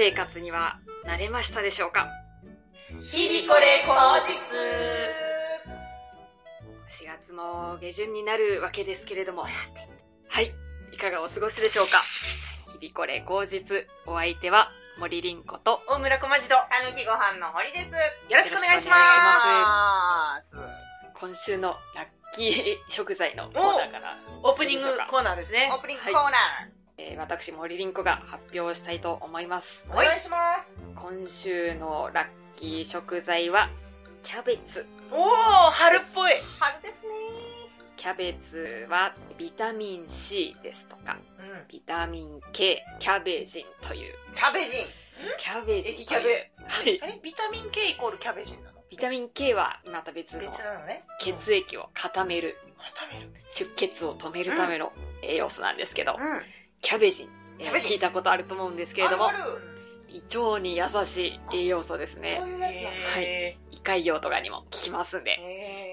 生活には慣れましたでしょうか？日々これ口実。4月も下旬になるわけですけれども。はいいかがお過ごしでしょうか？日々これ口実。お相手は森凛子と大村小町とたぬきご飯の堀です。よろしくお願いします。今週のラッキー食材のコーナーから、オープニングコーナーですね。オープニングコーナー。えー私森凛子が発表したいと思います。お願いします。今週のラッキー食材はキャベツ。おお春っぽい。春ですね。キャベツはビタミン C ですとかうん。ビタミン K キャベジンという。キャベジン。キャベジンという。液キャベ。はい。あれ？ビタミン K イコールキャベジンなの？ビタミン K はまた別の別なのね。血液を固める。固める。出血を止めるための栄養素なんですけど、うん。キャベジ。ン、えー。聞いたことあると思うんですけれども。胃腸に優しい栄養素ですね。そういうやつなんだ。へ胃潰瘍とかにも効きますんで、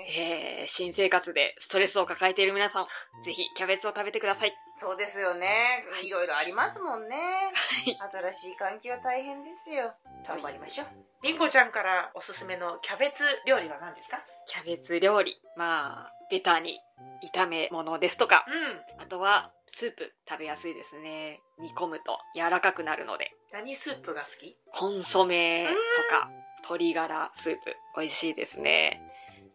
えー新生活でストレスを抱えている皆さんぜひキャベツを食べてください。そうですよね。は。い。いろいろありますもんね。い。新しい環境は大変ですよ。頑張りましょう。りんごちゃんからおすすめのキャベツ料理は何ですか？キャベツ料理。まあベタに炒め物ですとか。うん。あとはスープ食べやすいですね。煮込むと柔らかくなるので。何スープが好き？コンソメとか鶏ガラスープ。美味しいですね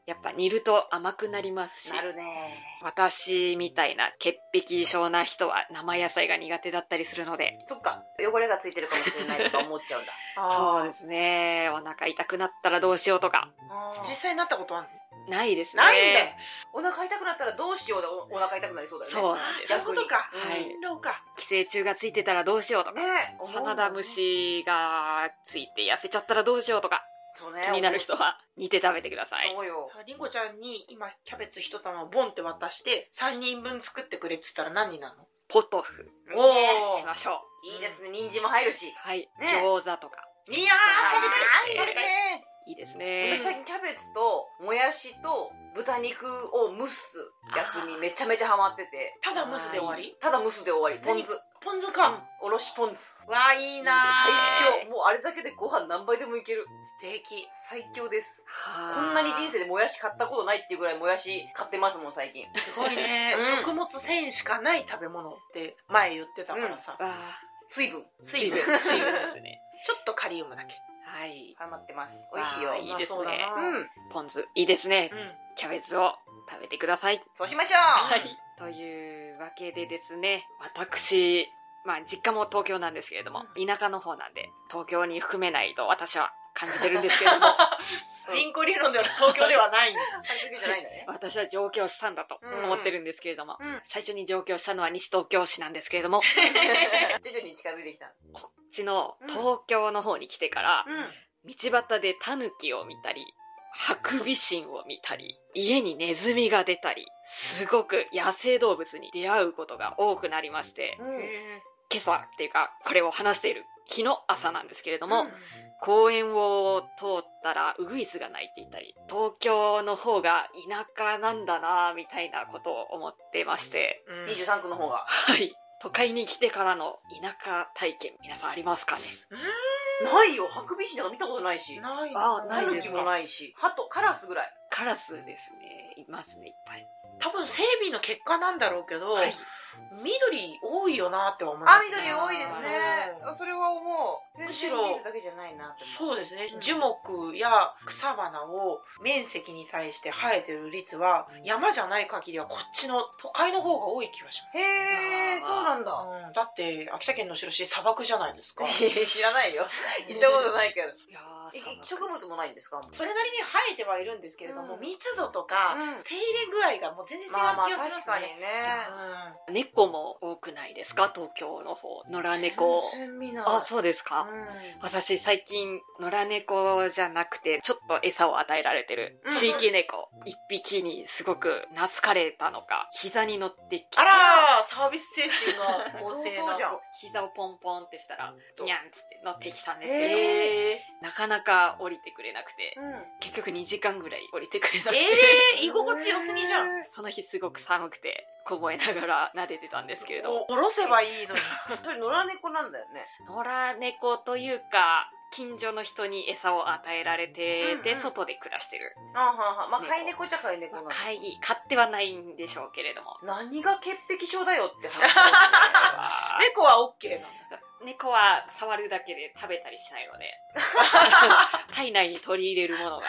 やっぱ煮ると甘くなりますし。なるね。私みたいな潔癖症な人は生野菜が苦手だったりするので。そっか。汚れがついてるかもしれないとか思っちゃうんだ。そうですね。お腹痛くなったらどうしようとか。実際になったことあるないですね。ないんだ。よお腹痛くなったらどうしようでおお腹痛くなりそうだよね。そうなんです。そういうことか。はい。心労か。寄生虫がついてたらどうしようとか。ねサナダム。シがついて痩せちゃったらどうしようとかそうね。気になる人は煮て食べてください。そうよ。りんごちゃんに今キャベツ一玉をボンって渡して3人分作ってくれっつったら何になるの？ポトフ。おいいねーしましょう。いいですね。人参も入るし。はい、ね。餃子とか。いやー食べたい。ですね。いいです私ね最近キャベツともやしと豚肉を蒸すやつにめちゃめちゃハマってて。ただ蒸すで終わり？ただ蒸すで終わり。ポン酢ポン酢か、おろしポン酢。わあいいな最強。もうあれだけでご飯何杯でもいける。素敵。最強です。はこんなに人生でもやし買ったことないっていうぐらいもやし買ってますもん最近。すごいね、うん。食物繊維しかない食べ物って前言ってたからさ、あ水分。水分。水分。ですね。ちょっとカリウムだけ。はい。ハマってます。美味しいよ。いいですね。うん。ポン酢。いいですね。うん。キャベツを食べてください。そうしましょう。はいというわけでですね私まあ実家も東京なんですけれども、田舎の方なんで東京に含めないと私は感じてるんですけれども。リンコ理論では東京ではない。私は上京したんだと思ってるんですけれども、うん。最初に上京したのは西東京市なんですけれども。徐々に近づいてきた。こっちの東京の方に来てから、うん。道端でタヌキを見たりハクビシンを見たり家にネズミが出たりすごく野生動物に出会うことが多くなりまして今朝っていうかこれを話している日の朝なんですけれども、公園を通ったらウグイスが鳴いていたり東京の方が田舎なんだなみたいなことを思ってましてうん。23区の方が。はい。都会に来てからの田舎体験皆さんありますかね？ないよ。ハクビシンなんか見たことないし。ないあタないですもないし。ハトカラスぐらい。カラスですね。いますね。いっぱい。多分整備の結果なんだろうけど、はい緑多いよなって思いますあ緑多いですね。うん。それは思うむしろそうですね。樹木や草花を面積に対して生えてる率は山じゃない限りはこっちの都会の方が多い気がしへえあーそうなんだ。ます、うん、だって秋田県の後ろ市砂漠じゃないですか。知らないよ。行ったことないけど。いや植物もないんですか？それなりに生えてはいるんですけれども、うん。密度とか、うん。手入れ具合がもう全然違う気まあまあがします確かにね、ね猫も多くないですか？東京の方野良猫。あそうですか、うん。私最近野良猫じゃなくてちょっと餌を与えられてるうん。地域猫。一匹にすごく懐かれたのか。膝に乗ってきて。あらーサービス精神が旺盛な。相当じゃん。膝をポンポンってしたらとニャンっつって乗ってきたんですけど、えー、なかなか降りてくれなくてうん。結局2時間ぐらい降りてくれなくて、えー、居心地良すぎじゃん。その日すごく寒くて凍えながら撫でてたんですけれどお、おろせばいいのに。それ野良猫なんだよね。野良猫というか近所の人に餌を与えられて、うんうんで外で暮らしてる、あははまあ猫。飼い猫じゃ飼い猫まあなの飼い飼ってはないんでしょうけれども。何が潔癖症だよって。猫は。OK なんだ。猫は触るだけで食べたりしないので 体内に取り入れるものが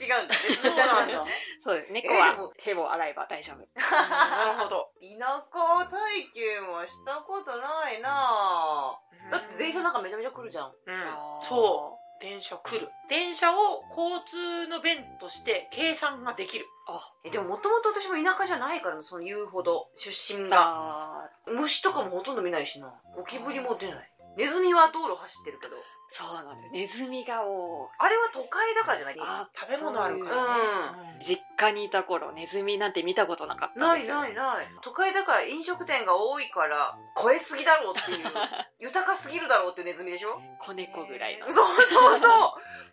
違うんだ別そうなんだ。そうです猫は手を洗えば大丈夫 なるほど。田舎体験はしたことないなぁだって電車なんかめちゃめちゃ来るじゃんうん、そう。電車来る。電車を交通の便として計算ができる。あえでももともと私も田舎じゃないからなその言うほど出身が。あ虫とかもほとんど見ないしな。ゴキブリも出ない。ネズミは道路走ってるけど。そうなんです。ネズミが多いあれは都会だからじゃない？あ食べ物あるからね。実家にいた頃ネズミなんて見たことなかった。んないないない。都会だから飲食店が多いから超えすぎだろうっていう。豊かすぎるだろうっていうネズミでしょ？子猫ぐらいの。そうそうそう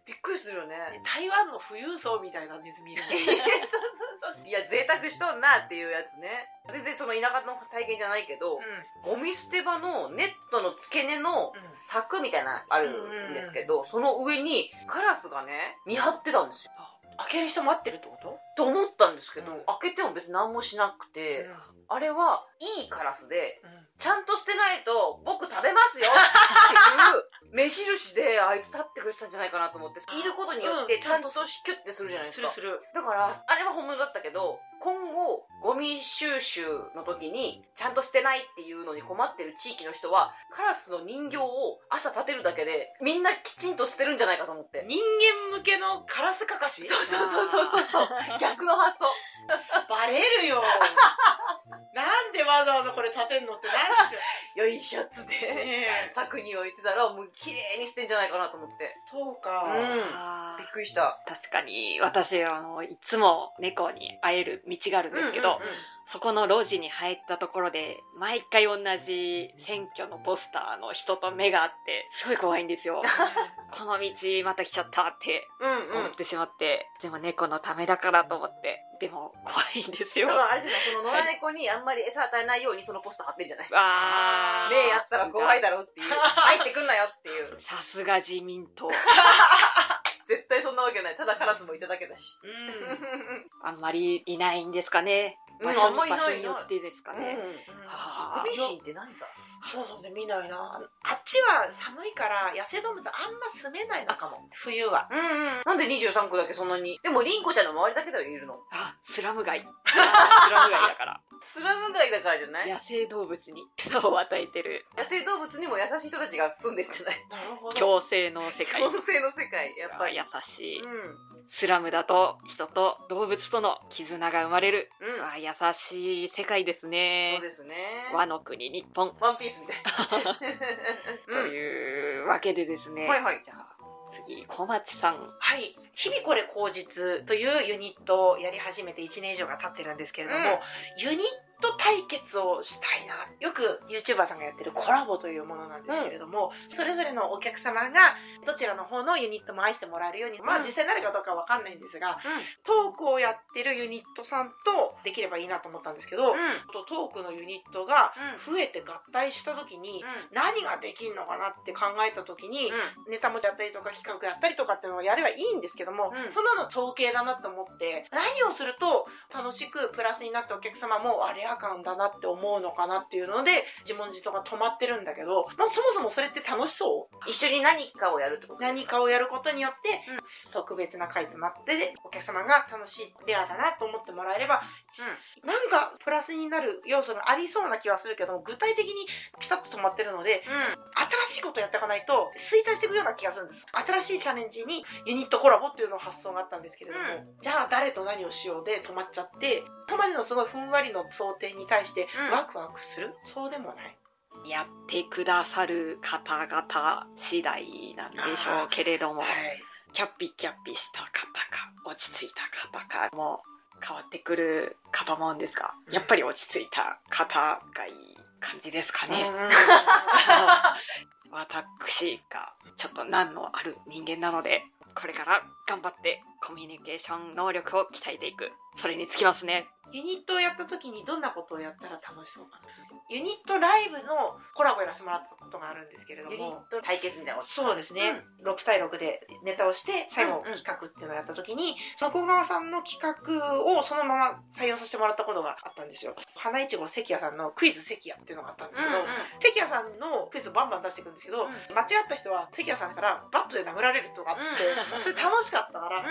びっくりするよね。ね。台湾の富裕層みたいなネズミいる そうそうそういや贅沢しとんなっていうやつね。全然その田舎の体験じゃないけど、ゴミ捨て場のネットの付け根のうん。柵みたいなのあるんですけど、その上にカラスがね見張ってたんですよ。開ける人待ってるってこと？と思ったんですけど、うん。開けても別に何もしなくて、あれはいいカラスでちゃんと捨てないと僕食べますよっていう目印であいつ立ってくれてたんじゃないかなと思っていることによってうん。ちゃんとキュッてするじゃないですか、するする。だからあれは本物だったけど今後ゴミ収集の時にちゃんと捨てないっていうのに困ってる地域の人はカラスの人形を朝立てるだけでみんなきちんと捨てるんじゃないかと思って。人間向けのカラスかかし？そうそうそうそうそう。そう逆の発想。バレるよ。なんでわざわざこれ立てんのってなっちゃよいしょっつっう。てねえ。柵に置いてたらもう綺麗に捨てんじゃないかなと思って。そうか。うん。びっくりした。確かに私あのいつも猫に会える道があるんですけど、うんうんうん。そこの路地に入ったところで毎回同じ選挙のポスターの人と目があってすごい怖いんですよ。この道また来ちゃったってうんうん。思ってしまって、でも猫のためだからと思ってでも怖いんですよ。だからあれじゃないその野良猫にあんまり餌与えないようにそのポスター貼ってんじゃない。あーねえやったら怖いだろっていう。入ってくんなよっていう。さすが自民党。絶対そんなわけない。ただカラスもいただけだし。うん。あんまりいないんですかね。うん場所あんまいない場所によってですかうん。ね、ハクビシンって何さ？そうそうね、見ないな。あっちは寒いから野生動物あんま住めないのかも。冬は。うんうん。なんで23区だけそんなに？でもリンコちゃんの周りだけではいるの。あスラム街。スラム街だから。スラム街だからじゃない？野生動物に餌を与えてる。野生動物にも優しい人たちが住んでるんじゃない？なるほど。共生の世界。共生の世界。やっぱり。優しい。うんスラムだと人と動物との絆が生まれる。うん。あ優しい世界ですね。そうですね。和の国日本。ワンピースみたい。な というわけでですね、はいはい。じゃあ。次小町さん。はい。日々これ口実というユニットをやり始めて1年以上が経ってるんですけれども、ユニット対決をしたいな。よく YouTuber さんがやってるコラボというものなんですけれども、それぞれのお客様がどちらの方のユニットも愛してもらえるように、まあうん実際になるかどうかわかんないんですが、トークをやってるユニットさんとできればいいなと思ったんですけど、とトークのユニットが増えて合体した時に、何ができんのかなって考えた時に、ネタもやったりとか企画やったりとかっていうのをやればいいんですけども、うん。そんなの統計だなと思って何をすると楽しくプラスになってお客様もあれ？あかんだなって思うのかなっていうので自問自答が止まってるんだけど、まあ、そもそもそれって楽しそう。一緒に何かをやるってこと何かをやることによって、特別な回となってお客様が楽しいレアだなと思ってもらえれば、なんかプラスになる要素がありそうな気はするけども具体的にピタッと止まってるので新しいことやっていかないと衰退していくような気がするんです。新しいチャレンジにユニットコラボっていうのを発想があったんですけれども、じゃあ誰と何をしようで止まっちゃって今までのすごいふんわりの想定に対してうん。ワクワクする、そうでもない。やってくださる方々次第なんでしょうけれども、はい。キャッピキャッピした方か落ち着いた方かも変わってくるかと思うんですがやっぱり落ち着いた方がいい感じですかね、うん 私がちょっと難のある人間なのでこれから頑張ってコミュニケーション能力を鍛えていく。それにつきますね。ユニットをやった時にどんなことをやったら楽しそうかな。ユニットライブのコラボやらせてもらったことがあるんですけれども。ユニット対決みたいなそうですね、うん、6対6でネタをして最後企画っていうのをやった時に向川さんの企画をそのまま採用させてもらったことがあったんですよ。花いちご関谷さんのクイズ関谷っていうのがあったんですけど、うんうん、関谷さんのクイズをバンバン出していくんですけど、うん、間違った人は関谷さんからバットで殴られるとかあって、うん、それ楽しかったから、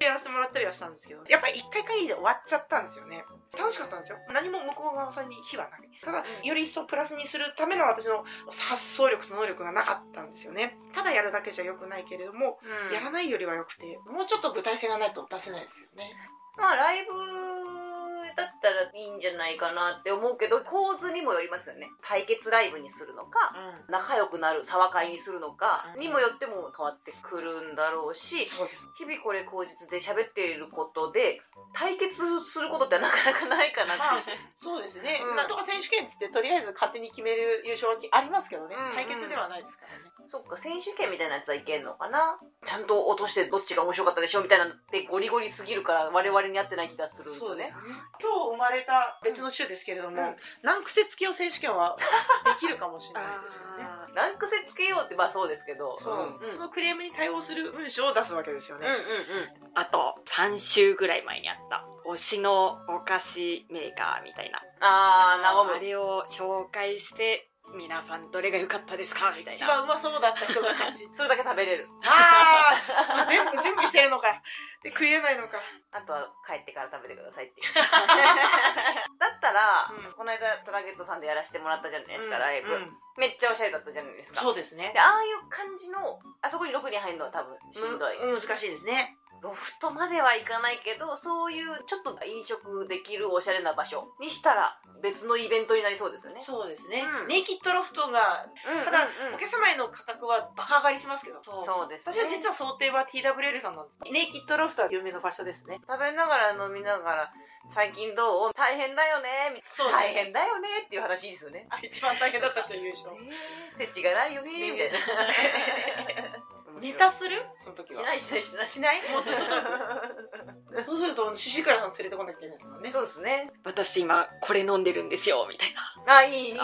やらせてもらったりはしたんですけどやっぱり1回限りで終わっちゃったんですよね。楽しかったんですよ。何も向こう側さんに非はない。ただより一層プラスにするための私の発想力と能力がなかったんですよね。ただやるだけじゃよくないけれども、うん、やらないよりはよくてもうちょっと具体性がないと出せないですよね。まあライブだったらいいんじゃないかなって思うけど構図にもよりますよね。対決ライブにするのか、うん、仲良くなる騒会にするのかにもよっても変わってくるんだろうし、そうです。日々これ口実で喋っていることで対決することってなかなかないかなって、まあ、そうですね、うん、なんとか選手権っつってとりあえず勝手に決める優勝ありますけどね、対決ではないですからね。そっか選手権みたいなやつはいけんのかな？ちゃんと落としてどっちが面白かったでしょみたいなってゴリゴリすぎるから我々に合ってない気がするんですよね、ね、今日生まれた別の週ですけれども、うん、難癖つけよう選手権はできるかもしれないですよね。難癖つけようってまあそうですけど。そう。ん、そのクレームに対応する文章を出すわけですよね、うんうんうん、あと3週ぐらい前にあった推しのお菓子メーカーみたいな。ああれを紹介して皆さんどれが良かったですか？みたいな。一番うまそうだった人が勝ち。それだけ食べれる。ああ全部準備してるのか。で、食えないのか。あとは帰ってから食べてくださいっていう。だったら、うん、この間トラゲットさんでやらせてもらったじゃないですか、うん、ライブ、うん、めっちゃおしゃれだったじゃないですか。そうですね。で、ああいう感じの、あそこに6人入るのは多分しんどい。難しいですね。ロフトまではいかないけどそういうちょっと飲食できるおしゃれな場所にしたら別のイベントになりそうですよね。そうですね、うん、ネイキッドロフトが、うん、ただ、うん、お客様への価格はバカ上がりしますけど。そうです、ね、私は実は想定は TWL さんなんです。ネイキッドロフトは有名な場所ですね。食べながら飲みながら最近どう？大変だよね。そう、大変だよねっていう話ですよね。一番大変だった人優勝。設置がないよねみたいな。ネタする？その時は。しないしないしない。しない？もうずっとそうすると獅子倉さん連れてこなきゃいけないですもんね。そうですね。私今これ飲んでるんですよみたいな。あいいいいい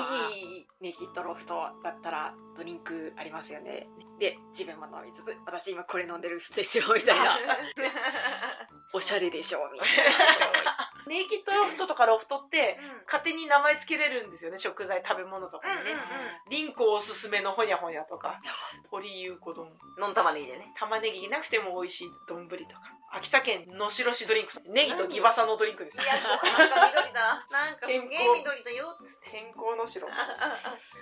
い。ネキッドロフトだったらドリンクありますよね。で自分も飲みつつ私今これ飲んでるんですよみたいな おしゃれでしょみたいな。ネイキッドロフトとかロフトって、勝手に名前つけれるんですよね食材食べ物とかにね、リンコおすすめのほにゃほにゃとかポリユーコ丼のん。玉ねぎでね玉ねぎなくても美味しい丼とか秋田県のしろしドリンク。ネギとギバサのドリンクですいやなんか緑だ。なんかすげえ緑だよ天候の白。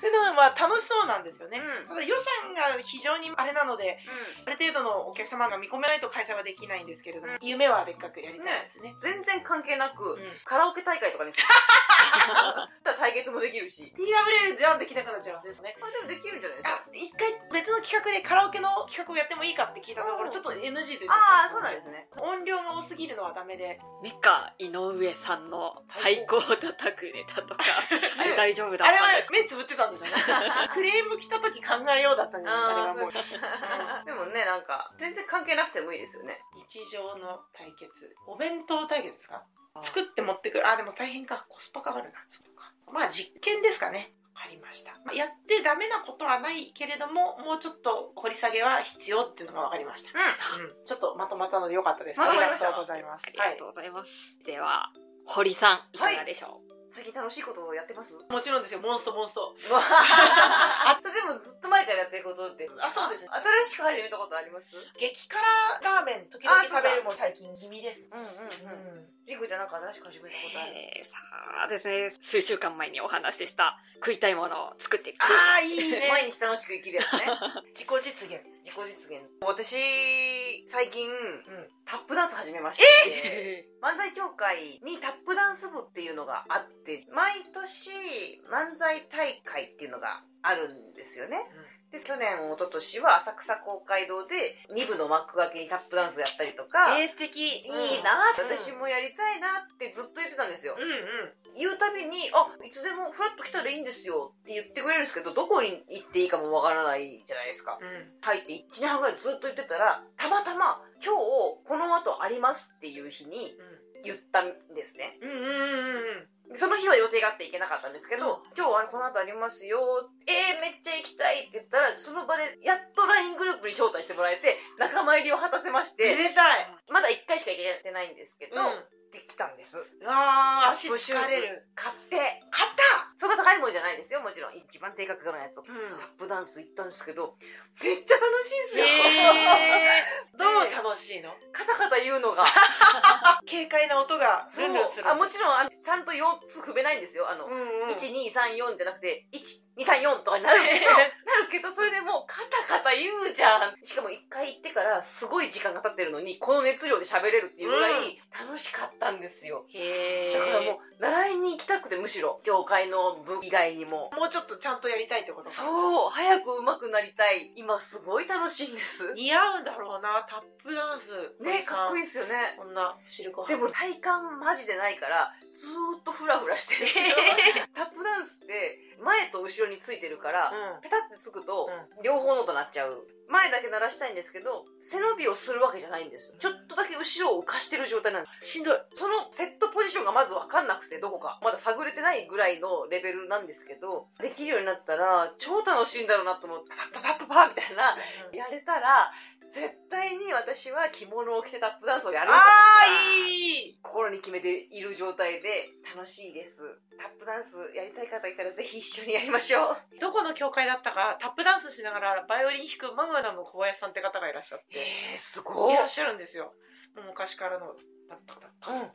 そういうのはまあ楽しそうなんですよね、うん、ただ予算が非常にあれなので、うん、ある程度のお客様が見込めないと開催はできないんですけれども、うん、夢はでっかくやりたいですね、ね、全然関係なく、カラオケ大会とかにする。対決もできるし。TWL じゃできなくなっちゃいますね。あでもできるんじゃないですか？一回別の企画でカラオケの企画をやってもいいかって聞いたところちょっと NG でああそうなんですね音量が多すぎるのはダメで。メカ井上さんの太鼓を叩くネタとか。あれ大丈夫だったあれは目つぶってたんですよねクレーム来た時考えようだったんじゃない？あれはもう。でもねなんか全然関係なくてもいいですよね。日常の対決。お弁当対決ですか？作って持ってくる。あでも大変か。コスパかかるな。まあ実験ですかねありました。やってダメなことはないけれども、もうちょっと掘り下げは必要っていうのが分かりました。うん。うん、ちょっとまとまったのでよかったです。ありがとうございます。ありがとうございます。はい、では、堀さん、いかがでしょう、はい最近楽しいことをやってます？もちろんですよ、モンストモンスト。あ、それでもずっと前からやってることって。あ、そうです、ね。新しく始めたことあります？激辛ラーメン、時々食べるも最近気味です。うんうんうん。うんリクちゃんなんか新しく始めたことある？えー、さあですね、数週間前にお話しした食いたいものを作っていく。ああ、いいね。毎日楽しく生きるやつね。自己実現。自己実現。私、最近、うん、タップダンス始めました。えー、漫才協会にタップダンス部っていうのがあって、毎年漫才大会っていうのがあるんですよね。うん。で去年一昨年は浅草公会堂で2部の幕開けにタップダンスやったりとか、えー、素敵。いいなうん。私もやりたいなってずっと言ってたんですよ。うんうん。言うたびに「あいつでもフラッと来たらいいんですよ」って言ってくれるんですけどどこに行っていいかもわからないじゃないですか。うん。入って1年半ぐらいずっと言ってたらたまたま「今日この後あります」っていう日に言ったんですね。うんうんうんうんでその日は予定があって行けなかったんですけど、今日はこの後ありますよ。えー、めっちゃ行きたいって言ったら、その場でやっと LINE グループに招待してもらえて、仲間入りを果たせまして、めでたい。まだ1回しか行けてないんですけど、うんたんです。うわー足疲れる買って、買ったそんな高いもんじゃないですよ、もちろん。一番低価格のやつを。タんップダンス行ったんですけど、めっちゃ楽しいんですよ。へー どう楽しいの？カタカタ言うのが。軽快な音がルンルンするあもちろんあの、ちゃんと4つ踏めないんですよ。あの、うんうん1234じゃなくて1234とかになるけどなるけどそれでもうカタカタ言うじゃん。しかも1回行ってからすごい時間が経ってるのにこの熱量で喋れるっていうぐらい楽しかったんですよ、へだからえもう習いに行きたくてむしろ業界の部以外にも。もうちょっとちゃんとやりたいってことか。そう。早く上手くなりたい。今すごい楽しいんです。似合うんだろうな。タップダンス。ねかっこいいいですよね。こんなシルクハでも体感マジでないからずーっとフラフラしてるんですよタップダンスって前と後ろについてるから、うん。ペタってつくと、両方の音鳴っちゃう。前だけ鳴らしたいんですけど背伸びをするわけじゃないんですよ。ちょっとだけ後ろを浮かしてる状態なんです。しんどい。そのセットポジションがまず分かんなくてどこか。まだ探れてないぐらいのレベルなんですけどできるようになったら超楽しいんだろうなと思ってパッパッパッパッみたいなやれたら絶対に私は着物を着てタップダンスをやるいい。心に決めている状態で楽しいです。タップダンスやりたい方いたらぜひ一緒にやりましょう。どこの教会だったかタップダンスしながらバイオリン弾くマグナム小林さんって方がいらっしゃって。えー、すごい。いらっしゃるんですよ。もう昔からのタッタッタッタッ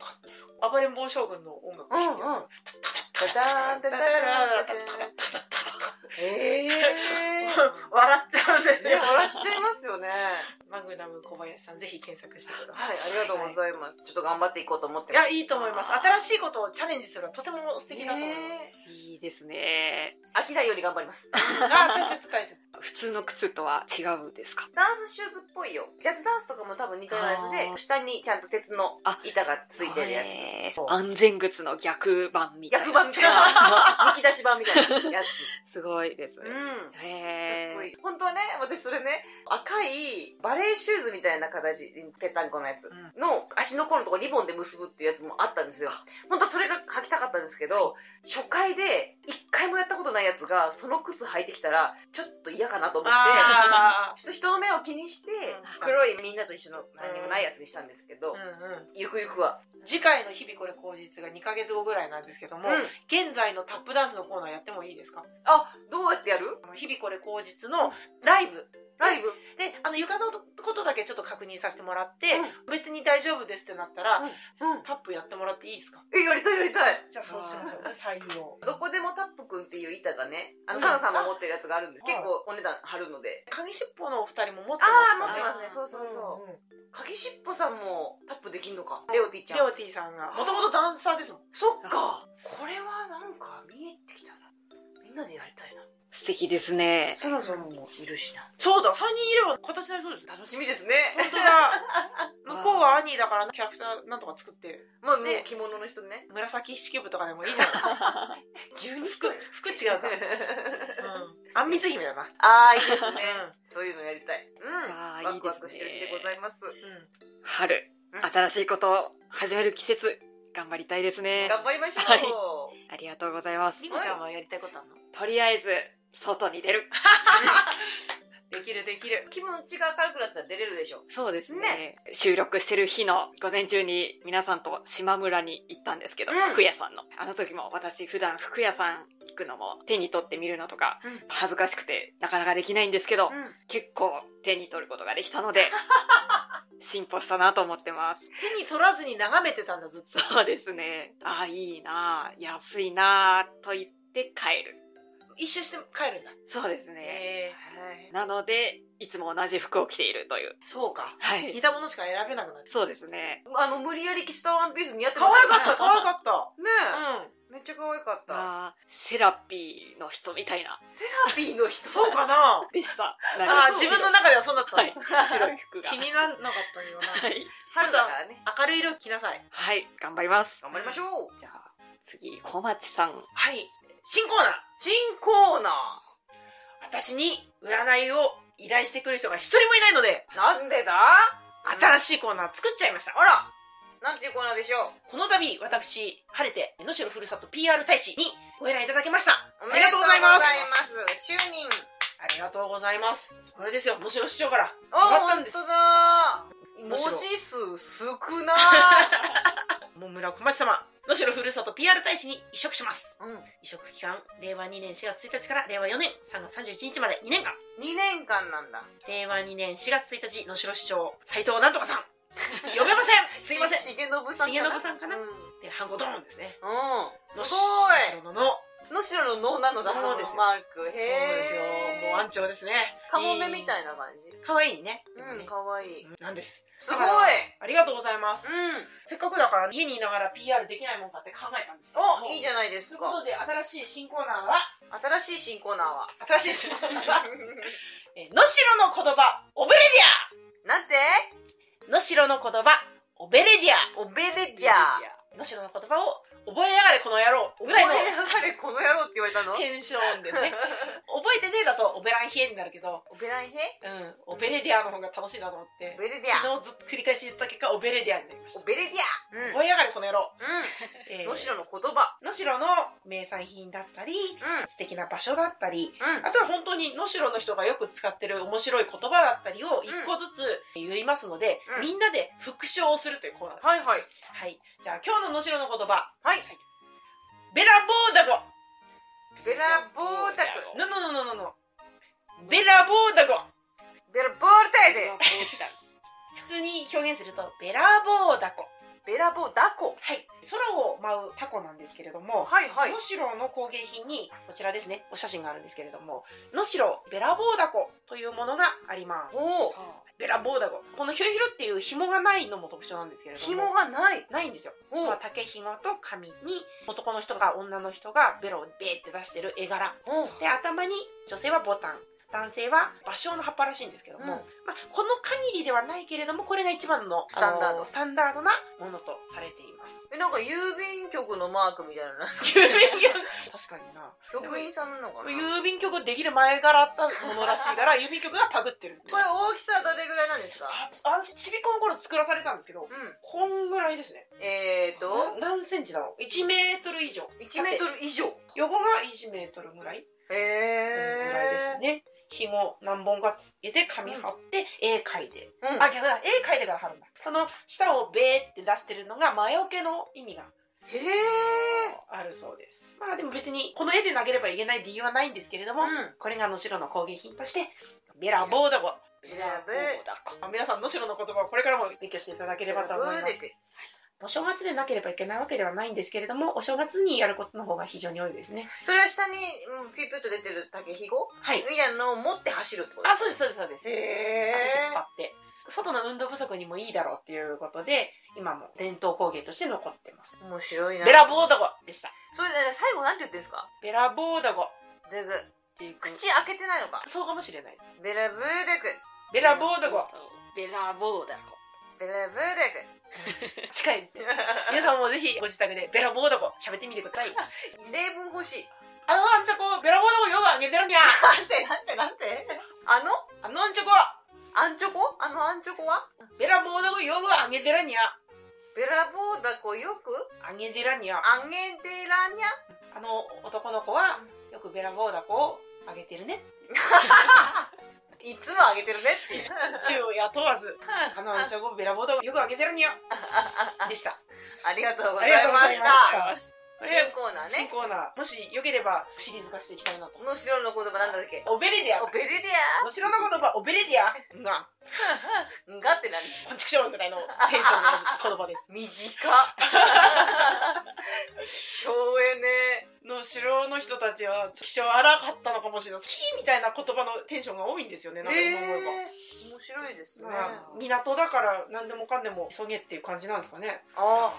タ暴れん坊将軍の音楽を弾きやすいタッタッタッタッタッタッタッタッタッタッタッタッタッえー、笑っちゃうんですねね笑っちゃいますよねマグナム小林さんぜひ検索してくださはいありがとうございます、ちょっと頑張っていこうと思っていいやいいと思います。新しいことをチャレンジするのはとても素敵だと思います、ねいいですね。飽きないように頑張ります。あ大切大切普通の靴とは違うんですか？ダンスシューズっぽいよ。ジャズダンスとかも多分似たようなやつあでー。下にちゃんと鉄のあ板がついてるやつ。安全靴の逆版みたいな。逆版みたいな。むき出し版みたいなやつ。すごいですね。うん。へー。こいい。本当はね私それね赤いバレーシューズみたいな形ぺったんこのやつ。うん。の足の甲のとこリボンで結ぶっていうやつもあったんですよ。本当はそれが履きたかったんですけど初回で一回もやったことないやつがその靴履いてきたらちょっと嫌かなと思って。あちょっと人の目を気にしてうん。黒いみんなと一緒の何にもないやつにしたんですけどゆくゆくは次回の日々これ口実が2ヶ月後ぐらいなんですけども、うん。現在のタップダンスのコーナーやってもいいですか？あどうやってやる？日々これ口実のライブ。ライブ。であの床のことだけちょっと確認させてもらって、う別に大丈夫ですってなったら、うん。タップやってもらっていいですか？えやりたいやりたい。じゃあそうしましょう。採用どこでもタップくんっていう板がねあのうん。サナさんも持ってるやつがあるんです。あ結構お値段張るので。鍵しっぽのお二人も持ってましたね。あー持ってますね。そうそうそう、んん。鍵しっぽさんもタップできんのか。レオティちゃん。レオティさんが。もともとダンサーですもん。そっか。これはなんか見えてきたな。みんなでやりたいな。素敵ですね。サナさんもいるしな。そうだ。3人いれば形になりそうです。楽しみですね。本当だ。向こうは兄だからキャラクターなんとか作って。まあねね。着物の人ね。紫式部とかでもいいじゃないですか12服服違うか。ら、うん、あんみつ姫だな。ああいいですうねそういうのやりたい。うん。あーワクワクしてる日でございます。ん、うん。春。う、ん新しいことを始める季節、頑張りたいですね。頑張りましょう、はいありがとうございますみ。こちゃんはやりたいことあるの？とりあえず、外に出る。できるできる気持ちが明るくなったら出れるでしょそうですねね収録してる日の午前中に皆さんと島村に行ったんですけど、うん服屋さんの。あの時も私普段服屋さん行くのも手に取って見るのとかうん恥ずかしくてなかなかできないんですけど、うん結構手に取ることができたので、進歩したなと思ってます。手に取らずに眺めてたんだずっとそうですね。ああ、いいなあ安いなあと言って帰る。一周して帰るんだそうですね。へえなので、いつも同じ服を着ているという。そうかはい。似たものしか選べなくなっそうですね。あの無理やり着したワンピース似合って可愛かったた可愛かったねうんえめっちゃ可愛かったセラピーの人みたいな。セラピーの人？そうかなでした。あー自分の中ではそうだったの、はい。白い服が。気にならなかったよな。はい。春だからね。明るい色着なさい。はい。頑張ります。頑張りましょう。じゃあ、次、小町さん。はい。新コーナー。新コーナ私に占いを依頼してくる人が一人もいないので、ー。なんでだ？新しいコーナー作っちゃいました。あらなんていうコーナーでしょこの度、私、晴れて、野代ふるさと PR 大使にご依頼いただきました。うありがとうございますす。就任。ありがとうございます。これですよ、野代市長から。あ、もらったんです文字数少な桃 村小町様、野代ふるさと PR 大使に移植します。い。うん。移植期間、令和2年4月1日から令和4年3月31日まで2年間。2年間なんだ。令和2年4月1日、野代市長、斉藤なんとかさん。読めません すいません。しげのぶさんかな。重信さんかなうん。で、ハンコドーンですね。うん。すごいののしろの脳なのだ、脳ですよマーク。へそうですよ。え。もう安長ですね。カモメみたい。いな感じ。かわいいね。うん、かわいい。なんです。すごいありがとうございます。うん。せっかくだから家にいながら PR できないもんかって考えたんですお、いいじゃないですか。ということで、新しい新コーナーは、新しい新コーナーは？新しい新コーナーは、えー、野代の言葉、オベレデなんて？ィア野代の言葉、オベレディアおべれりゃ。野代の言葉を覚えやがれこの野郎ぐらいの覚えやがれこの野郎って言われたの？テンションですね。覚えてねえだとオベランヒエになるけど、オベランヘうん、オベレディアの方が楽しいなと思ってオ、ベレディア。昨日ずっと繰り返し言った結果、オベレディアになりました。オベレディア。うん。覚えやがれこの野郎。うん。えー能代の言葉。能代の名産品だったり、うん。素敵な場所だったり、うん。あとは本当に能代の人がよく使ってる面白い言葉だったりを一個ずつ言いますので、うんみんなで復唱をするというコーナーです。はいはい。はい。じゃあ今日の能代の言葉、はい。ベラボーダゴ。ベラボーダク。のののののの。ベラボーダゴ。ベラボーダイで。普通に表現すると、ベラボーダコ。ベラボーダコ。はい。空を舞うタコなんですけれども、はいはい能。代の工芸品に、こちらですね、お写真があるんですけれども、能代ベラボーダコというものがあります。おお。ベラボーダコ。このヒロヒロっていう紐がないのも特徴なんですけれども。紐がない。ないんですよ。おまあ、竹紐と紙に男の人が女の人がベロをベーって出してる絵柄おで頭に女性はボタン男性は芭蕉の葉っぱらしいんですけども、うん。まあ、この限りではないけれどもこれが一番のスタンダー。ドスタンダードなものとされています。え、なんか郵便局のマークみたいな。郵便局。確かにな。局員さんなのかな？郵便局できる前からあったものらしいから 郵便局がパグってるこれ大きさはどれぐらいなんですか？あ私ちびっこの頃作らされたんですけどうん。こんぐらいですね。えーと、な何センチだろう？1メートル以上。1メートル以上。横が1メートルぐらい。ぐらいですへね。紐何本かつけて紙貼って絵描いて。ー。うん。あ、逆だ。絵描いてから貼るんだ。この下をベーって出してるのが魔除けの意味がへー。あるそうです。まあでも別にこの絵で投げればいけない理由はないんですけれども、うん。これが能代の工芸品として、ベラボーダゴ。ベラボーだこ。皆さん能代の言葉をこれからも勉強していただければと思います。お正月でなければいけないわけではないんですけれども、お正月にやることの方が非常に多いですね。それは下に、うん、ピュッピュッと出てる竹ひご？はい。みたいなのを持って走るってことあ、そうです、そうです、そうです。へ引っ張って外の運動不足にもいいだろうっていうことで今も伝統工芸として残ってますー。面白いな。ベラボーダゴでしたそれで最後なんて言ってんですか？ベラボーダゴデグ。口開けてないのか？そうかもしれないですベラブーデク。ベラボーダゴベラボーダコ。ベラブーデ近いです。皆さんもぜひご自宅でベラボーダゴ喋ってみてください。例文欲しい。あのアンチョコベラボーダゴよくあげてるにゃなんてなんてなんて？あの？あのアンチョコアンチョコあのアンチョコは？ベラボーダゴよくあげてるにゃベラボーダコよく？あげてるにゃあげてらにゃあの男の子はよくベラボーダゴをあげてるね いつもあげてるねっていう。昼夜問わず。あのアンチョコベラボーダゴよくあげてるにゃ。でした。ありがとうございました。新コーナー新ね。コーナー。もしよければシリーズ化していきたいなと。のしろの言葉なんだっけ？オベレディア。おベレディお城の言葉オベレディア。が。がって何？こんちくしょうぐらいの。テンションの言葉です。短っ。省エネ。の城の人たちは気性荒かったのかもしれない。キーみたいな言葉のテンションが多いんですよねなんか今思えば、面白いですね。まあ、港だから何でもかんでも急げっていう感じなんですかね。あ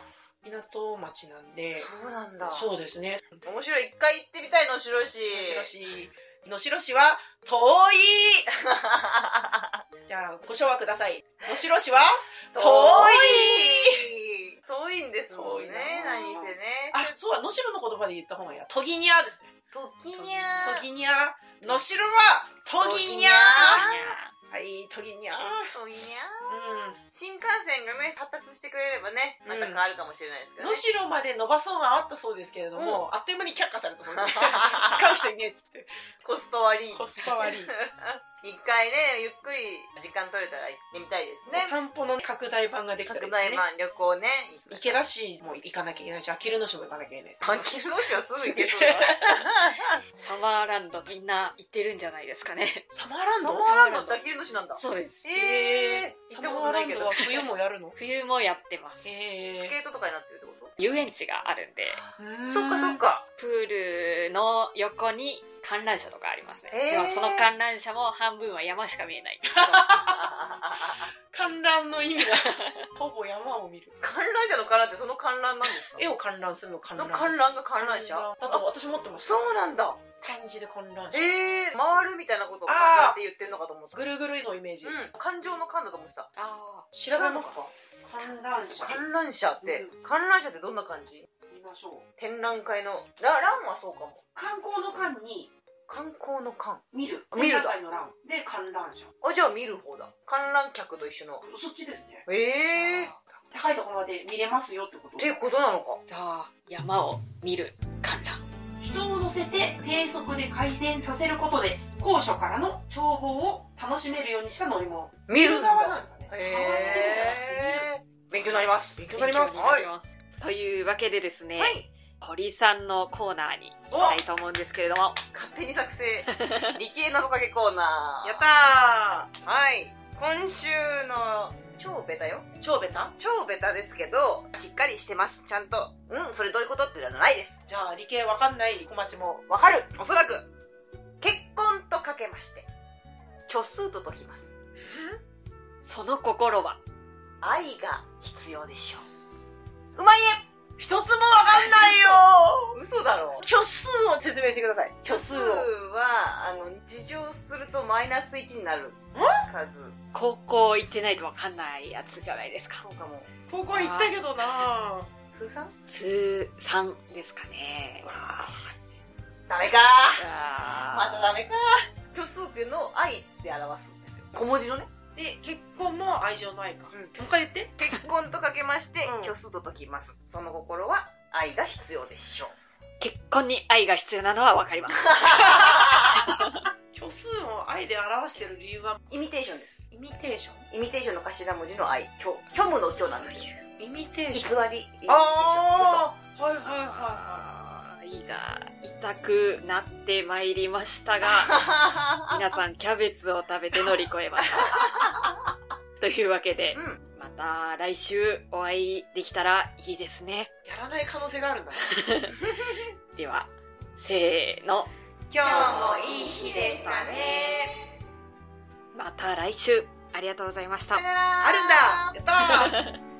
港町なんで。そうなんだ。そうですね。面白い。一回行ってみたい能代市能代市能代市は遠い。じゃあご唱和ください。能代市は遠い。遠い。んですもんね遠いな。何せね。あそうだ能代の言葉で言った方がいいや。とぎにゃですね。時にゃとぎにゃ能代はとぎにゃはいとぎにゃとぎにゃうん新幹線がね発達してくれればねまた変わるかもしれないですけど能ね、代まで伸ばそうがあったそうですけれども、あっという間に却下されたそうです。使う人いねえっつって。コスパ悪い。コスパ悪い 一回ねゆっくり時間取れたら行ってみたいですね。散歩の拡大版ができたらいい拡ですね。大版旅行ね。池田市も行かなきゃいけないしあきる野市も行かなきゃいけないですあきる野市はすぐ行けそうだ。サマーランドみんな行ってるんじゃないですかね。サマーランド？サマーランドってあきる野市なんだ。そうです。ええー、行ったことないけど。冬もやるの？冬もやってます。スえケートとかになってるってこ遊園地があるんで、そっかそっか。プールの横に観覧車とかありますね。へー。でもその観覧車も半分は山しか見えない。観覧の意味が ほぼ山を見る。観覧車の観覧ってその観覧なんですか？絵を観覧するの観覧。の観覧が観覧車？だと私持ってます。そうなんだ。漢字で観覧車。ええー、回るみたいなことを観覧って言ってるのかと思った。ぐるぐるのイメージ、うん。感情の観だと思ってた。あ調べますか？観覧車。観覧車って、う観覧車ってどんな感じ？見ましょう。展覧会の。ラランはそうかも。観光の観に。観光の観。見る。見るだ。展覧会の欄。で観覧車。あじゃあ見る方だ。観覧客と一緒の。そっちですね。ええー、っ高いところまで見れますよってこと？ていうことなのか。あ。じゃあ、山を見る観覧。人を乗せて低速で回転させることで高所からの眺望を楽しめるようにした乗り物。見るん側なだんだえー、勉強になります。勉強になります。勉強になります。というわけでですね、はい。堀さんのコーナーに行きたいと思うんですけれども、勝手に作成。理系謎かけコーナー。やったはい。今週の超ベタよ。ー超ベタ？超ベタですけどしっかりしてます。ちゃんと。うんそれどういうことっていうのはないです。じゃあ理系わかんない小町もわかる。おそらく。結婚とかけまして。虚数と解きますその心は、愛が必要でしょう。うまいね。一つもわかんないよ。嘘だろ。虚数を説明してください。虚数を。はあの事情するとマイナス1になる。数。高校行ってないとわかんないやつじゃないですか。そうかも。ここ行ったけどな。数三通算ですかね。ダメか。あ。まだダメか。虚数っていうのを愛で表すんですよ。小文字のねで結婚も愛情の愛か、うん。もう一回言って。結婚とかけましてうん。虚数と解きます。その心は愛が必要でしょう。結婚に愛が必要なのはわかります。虚数を愛で表してる理由は？イミテーションです。イミテーショイミテーションの頭文字の愛。虚虚無の虚なんですイミテー偽ションり。ああはいはいはいはあが痛くなってまいりましたが、嘘 皆さんキャベツを食べて乗り越えましょう。というわけでう、ん。また来週お会いできたらいいですね。いやらない可能性があるんだねでは、せーの、今日もいい日でしたね。また来週、ありがとうございました。あるんだ。やったー